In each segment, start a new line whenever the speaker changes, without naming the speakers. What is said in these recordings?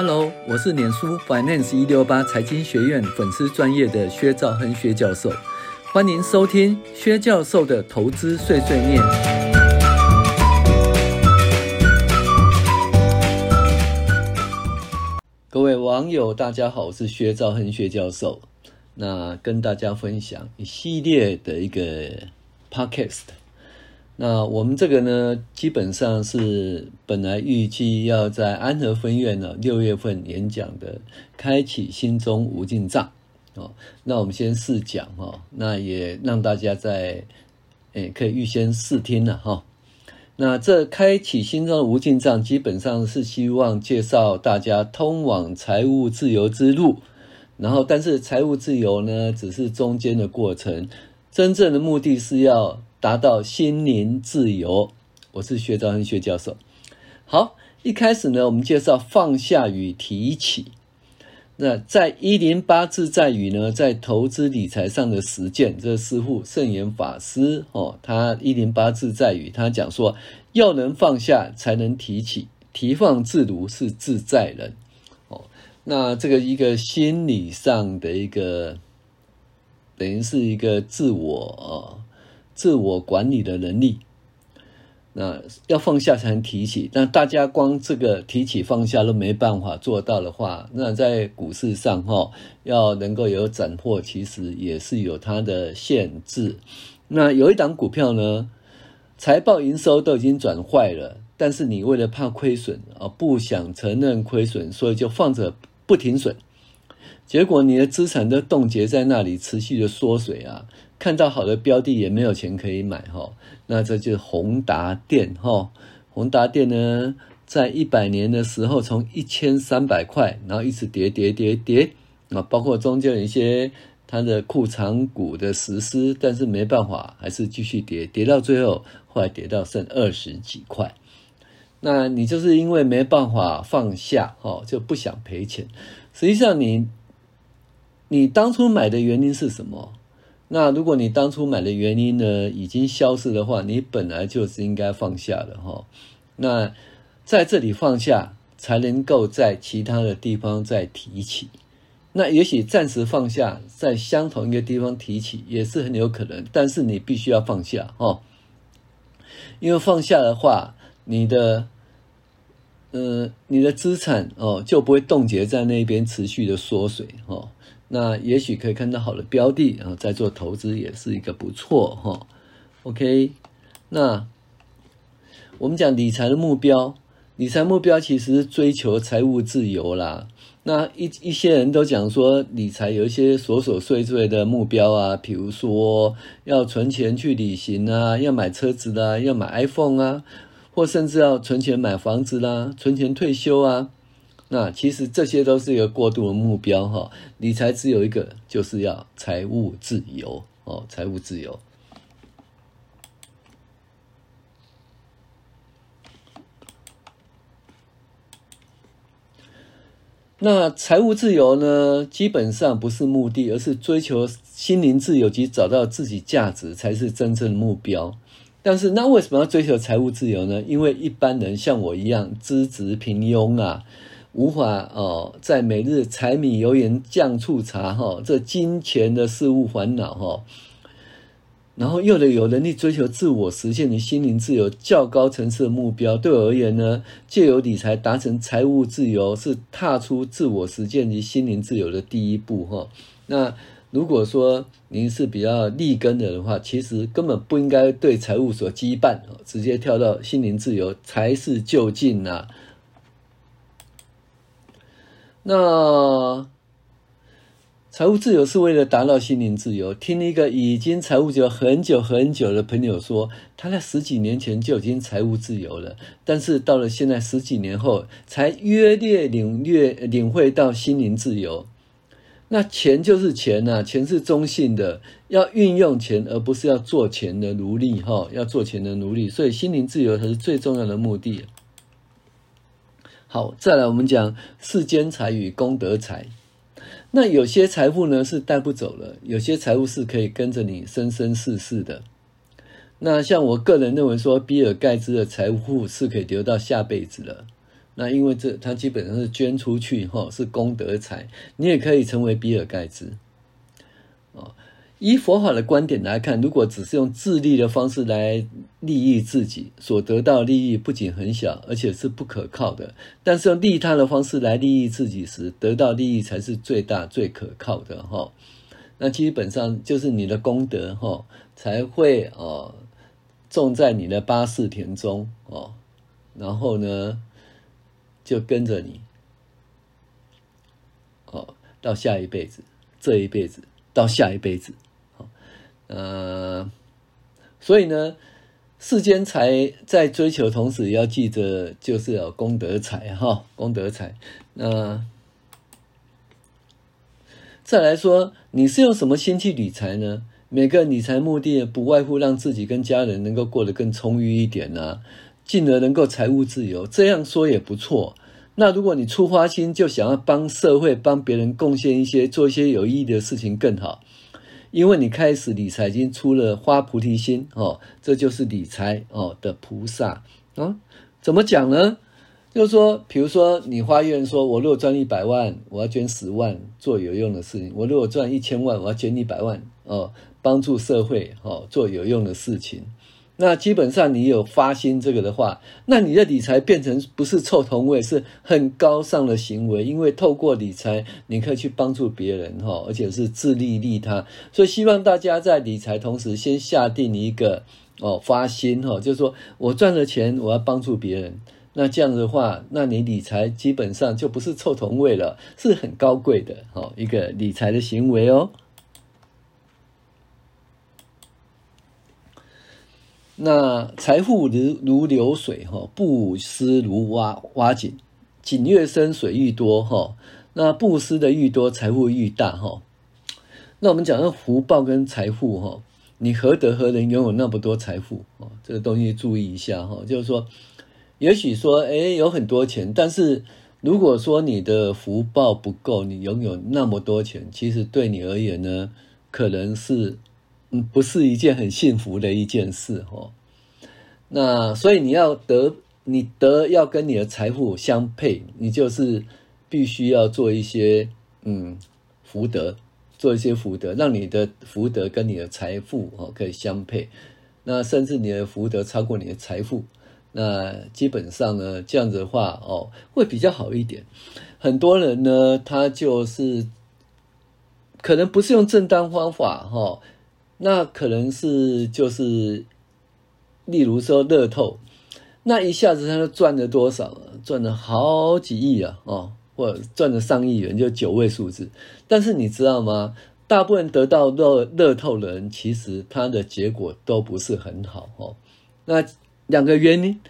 Hello，我是脸书 Finance 一六八财经学院粉丝专业的薛兆亨薛教授，欢迎收听薛教授的投资碎碎念。各位网友，大家好，我是薛兆亨薛教授。那跟大家分享一系列的一个 podcast。那我们这个呢，基本上是本来预计要在安和分院呢六月份演讲的，开启心中无尽藏哦。那我们先试讲哈，那也让大家在诶可以预先试听了哈。那这开启心中的无尽藏，基本上是希望介绍大家通往财务自由之路。然后，但是财务自由呢，只是中间的过程，真正的目的是要。达到心灵自由，我是薛兆亨薛教授。好，一开始呢，我们介绍放下与提起。那在一零八自在语呢，在投资理财上的实践，这师父圣严法师哦，他一零八自在语，他讲说，要能放下，才能提起，提放自如是自在人。哦，那这个一个心理上的一个，等于是一个自我哦。自我管理的能力，那要放下才能提起。那大家光这个提起放下都没办法做到的话，那在股市上哈，要能够有斩获，其实也是有它的限制。那有一档股票呢，财报营收都已经转坏了，但是你为了怕亏损啊，不想承认亏损，所以就放着不停损。结果你的资产都冻结在那里，持续的缩水啊。看到好的标的也没有钱可以买哈，那这就是宏达电哈。宏达电呢，在一百年的时候，从一千三百块，然后一直跌跌跌跌啊，包括中间有一些它的库藏股的实施，但是没办法，还是继续跌，跌到最后，后来跌到剩二十几块。那你就是因为没办法放下哈，就不想赔钱。实际上你，你当初买的原因是什么？那如果你当初买的原因呢，已经消失的话，你本来就是应该放下的哈。那在这里放下，才能够在其他的地方再提起。那也许暂时放下，在相同一个地方提起也是很有可能，但是你必须要放下哈。因为放下的话，你的呃你的资产哦就不会冻结在那边持续的缩水哈。那也许可以看到好的标的，然后再做投资也是一个不错哈。OK，那我们讲理财的目标，理财目标其实追求财务自由啦。那一一些人都讲说，理财有一些琐琐碎碎的目标啊，比如说要存钱去旅行啊，要买车子啦，要买 iPhone 啊，或甚至要存钱买房子啦，存钱退休啊。那其实这些都是一个过度的目标哈，理财只有一个，就是要财务自由哦，财务自由。那财务自由呢，基本上不是目的，而是追求心灵自由及找到自己价值才是真正的目标。但是那为什么要追求财务自由呢？因为一般人像我一样资质平庸啊。无法哦，在每日柴米油盐酱醋茶哈，这金钱的事物烦恼哈，然后又得有能力追求自我实现的心灵自由较高层次的目标。对我而言呢，借由理财达成财务自由，是踏出自我实践及心灵自由的第一步哈。那如果说您是比较立根的的话，其实根本不应该对财务所羁绊，直接跳到心灵自由才是就近呐。那财务自由是为了达到心灵自由。听一个已经财务自由很久很久的朋友说，他在十几年前就已经财务自由了，但是到了现在十几年后，才约略领略领会到心灵自由。那钱就是钱呐，钱是中性的，要运用钱，而不是要做钱的奴隶哈，要做钱的奴隶。所以心灵自由才是最重要的目的。好，再来我们讲世间财与功德财。那有些财富呢是带不走了，有些财富是可以跟着你生生世世的。那像我个人认为说，比尔盖茨的财富是可以留到下辈子了。那因为这他基本上是捐出去哈，是功德财，你也可以成为比尔盖茨。以佛法的观点来看，如果只是用自利的方式来利益自己，所得到利益不仅很小，而且是不可靠的。但是用利他的方式来利益自己时，得到利益才是最大、最可靠的哈。那基本上就是你的功德哈，才会哦种在你的八识田中哦，然后呢就跟着你哦到下一辈子，这一辈子到下一辈子。呃，所以呢，世间财在追求同时，要记着就是有功德财哈，功德财。那再来说，你是用什么心去理财呢？每个理财目的不外乎让自己跟家人能够过得更充裕一点啊，进而能够财务自由。这样说也不错。那如果你出发心就想要帮社会、帮别人贡献一些、做一些有意义的事情更好。因为你开始理财已经出了花菩提心哦，这就是理财哦的菩萨啊。怎么讲呢？就是说，比如说你发愿说，我如果赚一百万，我要捐十万做有用的事情；我如果赚一千万，我要捐一百万哦，帮助社会哦，做有用的事情。那基本上你有发心这个的话，那你的理财变成不是臭同位，是很高尚的行为。因为透过理财，你可以去帮助别人哈，而且是自利利他。所以希望大家在理财同时，先下定一个哦发心哈，就是说我赚了钱，我要帮助别人。那这样的话，那你理财基本上就不是臭同位了，是很高贵的哈一个理财的行为哦。那财富如如流水哈，布施如挖挖井，井越深水愈多哈。那布施的愈多，财富愈大哈。那我们讲到福报跟财富哈，你何德何能拥有那么多财富啊？这个东西注意一下哈，就是说，也许说哎有很多钱，但是如果说你的福报不够，你拥有那么多钱，其实对你而言呢，可能是。嗯，不是一件很幸福的一件事哦。那所以你要得，你得要跟你的财富相配，你就是必须要做一些嗯福德，做一些福德，让你的福德跟你的财富哦可以相配。那甚至你的福德超过你的财富，那基本上呢，这样子的话哦会比较好一点。很多人呢，他就是可能不是用正当方法哈。那可能是就是，例如说乐透，那一下子他就赚了多少？赚了好几亿啊！哦，或者赚了上亿元，就九位数字。但是你知道吗？大部分得到乐乐透的人，其实他的结果都不是很好哦。那两个原因，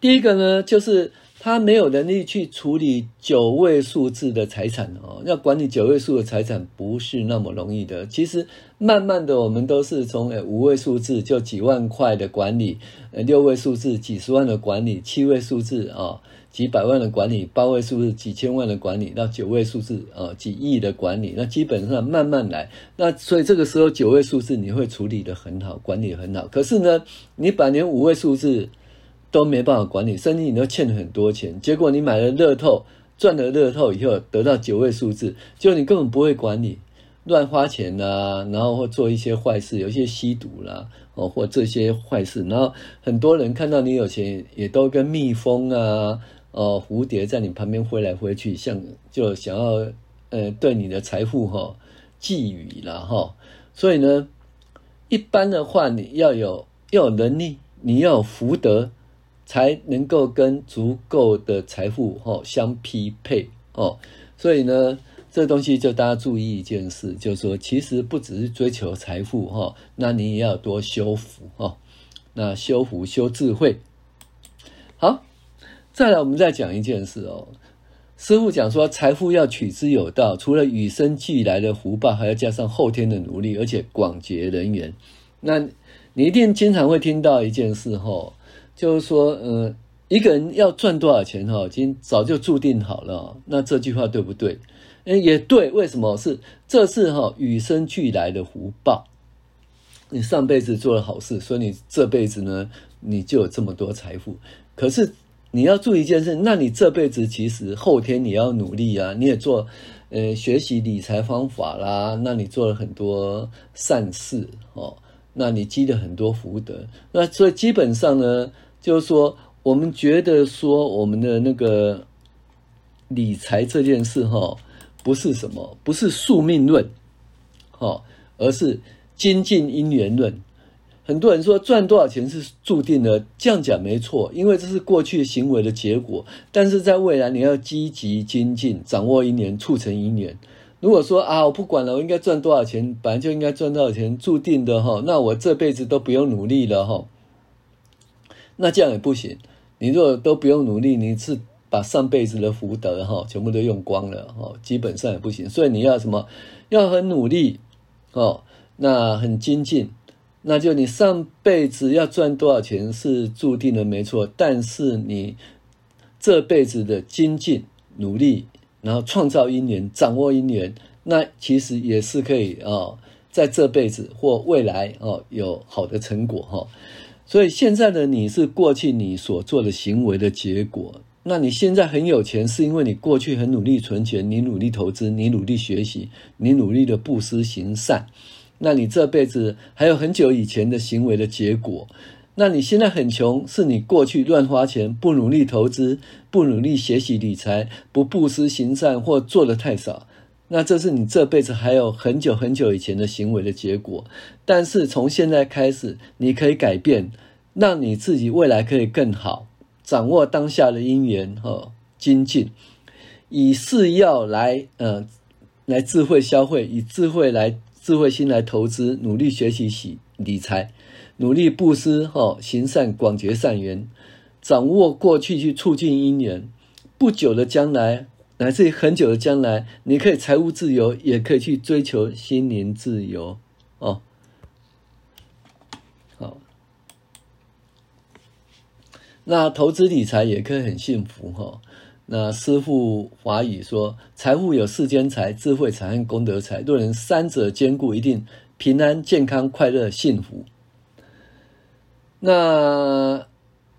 第一个呢，就是。他没有能力去处理九位数字的财产哦，要管理九位数的财产不是那么容易的。其实慢慢的，我们都是从诶五位数字就几万块的管理，呃六位数字几十万的管理，七位数字啊几百万的管理，八位数字几千万的管理，到九位数字啊几亿的管理。那基本上慢慢来。那所以这个时候九位数字你会处理得很好，管理很好。可是呢，你把连五位数字都没办法管理，甚至你都欠了很多钱。结果你买了乐透，赚了乐透以后得到九位数字，就你根本不会管理，乱花钱啦、然后或做一些坏事，有一些吸毒啦，哦，或这些坏事。然后很多人看到你有钱，也都跟蜜蜂啊，哦，蝴蝶在你旁边飞来飞去，像就想要呃对你的财富哈寄予了哈。所以呢，一般的话，你要有要有能力，你要有福德。才能够跟足够的财富哦相匹配哦，所以呢，这东西就大家注意一件事，就是说，其实不只是追求财富哈，那你也要多修福哈，那修福修智慧。好，再来我们再讲一件事哦，师傅讲说，财富要取之有道，除了与生俱来的福报，还要加上后天的努力，而且广结人缘。那你一定经常会听到一件事哈。就是说，呃，一个人要赚多少钱哈，已经早就注定好了。那这句话对不对？诶，也对。为什么？是这是哈与生俱来的福报。你上辈子做了好事，所以你这辈子呢，你就有这么多财富。可是你要注意一件事，那你这辈子其实后天你要努力啊，你也做，呃，学习理财方法啦，那你做了很多善事哦，那你积了很多福德，那所以基本上呢，就是说，我们觉得说我们的那个理财这件事哈、不是什么，不是宿命论，哦，而是精进因缘论。很多人说赚多少钱是注定的，这样讲没错，因为这是过去行为的结果。但是在未来，你要积极精进，掌握因缘，促成因缘。如果说啊，我不管了，我应该赚多少钱，本来就应该赚多少钱，注定的哈，那我这辈子都不用努力了哈。那这样也不行。你如果都不用努力，你是把上辈子的福德哈全部都用光了哈，基本上也不行。所以你要什么？要很努力哦，那很精进。那就你上辈子要赚多少钱是注定的，没错。但是你这辈子的精进努力，然后创造因缘，掌握因缘，那其实也是可以哦，在这辈子或未来哦有好的成果哈。所以现在的你是过去你所做的行为的结果。那你现在很有钱，是因为你过去很努力存钱，你努力投资，你努力学习，你努力的布施行善。那你这辈子还有很久以前的行为的结果，那你现在很穷，是你过去乱花钱、不努力投资、不努力学习理财、不布施行善或做的太少，那这是你这辈子还有很久很久以前的行为的结果。但是从现在开始，你可以改变，让你自己未来可以更好，掌握当下的因缘和精进，以是要来呃来智慧消费，以智慧来。智慧心来投资，努力学习喜理财，努力布施，哈，行善广结善缘，掌握过去去促进因缘。不久的将来，乃至于很久的将来，你可以财务自由，也可以去追求心灵自由。哦，好，那投资理财也可以很幸福，哈。那师父华语说：“财富有世间财、智慧财和功德财，若能三者兼顾，一定平安、健康、快乐、幸福。”那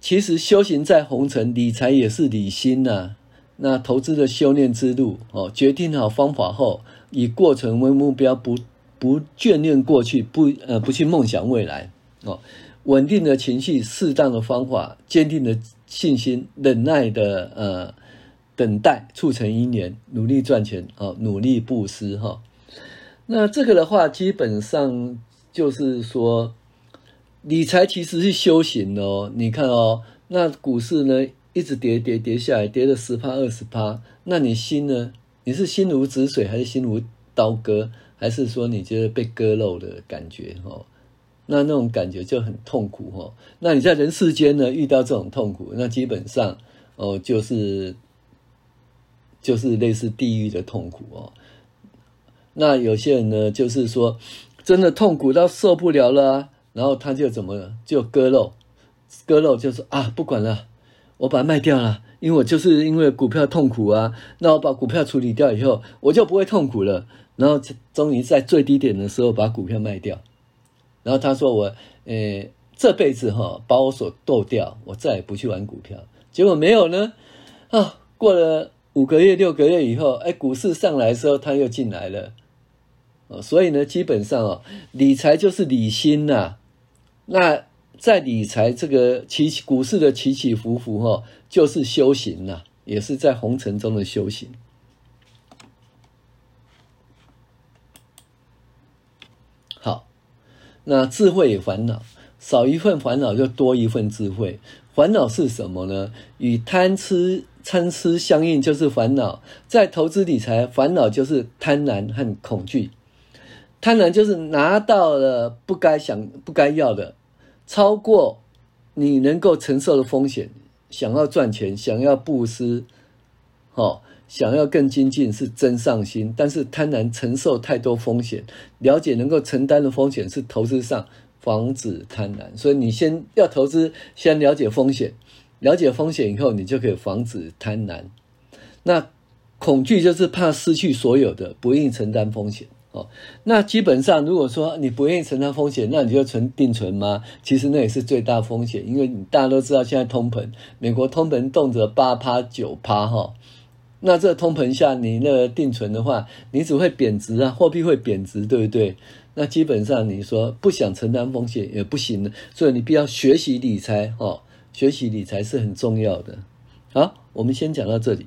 其实修行在红尘，理财也是理心呐、啊。那投资的修炼之路哦，决定好方法后，以过程为目标，不不眷恋过去，不呃不去梦想未来哦。稳定的情绪，适当的方法，坚定的信心，忍耐的呃。等待促成因缘，努力赚钱啊，努力布施哈。那这个的话，基本上就是说，理财其实是修行哦。你看哦，那股市呢一直跌跌跌下来，跌了十趴二十趴，那你心呢？你是心如止水，还是心如刀割？还是说你觉得被割肉的感觉哈？那那种感觉就很痛苦哈。那你在人世间呢遇到这种痛苦，那基本上哦就是。就是类似地狱的痛苦哦。那有些人呢，就是说真的痛苦到受不了了，然后他就怎么？就割肉，割肉就说啊，不管了，我把它卖掉了，因为我就是因为股票痛苦啊。那我把股票处理掉以后，我就不会痛苦了。然后终于在最低点的时候把股票卖掉。然后他说我，呃，这辈子哈把我所剁掉，我再也不去玩股票。结果没有呢，啊，过了。五个月、六个月以后，哎，股市上来的时候，他又进来了，哦，所以呢，基本上哦，理财就是理心呐。那在理财这个起起股市的起起伏伏，哈，就是修行呐，也是在红尘中的修行。好，那智慧与烦恼，少一份烦恼就多一份智慧。烦恼是什么呢？与贪吃。贪吃相应就是烦恼，在投资理财，烦恼就是贪婪和恐惧。贪婪就是拿到了不该想、不该要的，超过你能够承受的风险，想要赚钱，想要布施，哦，想要更精进是真上心。但是贪婪承受太多风险，了解能够承担的风险是投资上防止贪婪。所以你先要投资，先了解风险。了解风险以后，你就可以防止贪婪。那恐惧就是怕失去所有的，不愿意承担风险。哦，那基本上如果说你不愿意承担风险，那你就存定存吗？其实那也是最大风险，因为大家都知道现在通膨，美国通膨动辄八趴九趴哈，那这通膨下你那个定存的话，你只会贬值啊，货币会贬值，对不对？那基本上你说不想承担风险也不行的，所以你必须要学习理财哦，学习理财是很重要的。好，我们先讲到这里。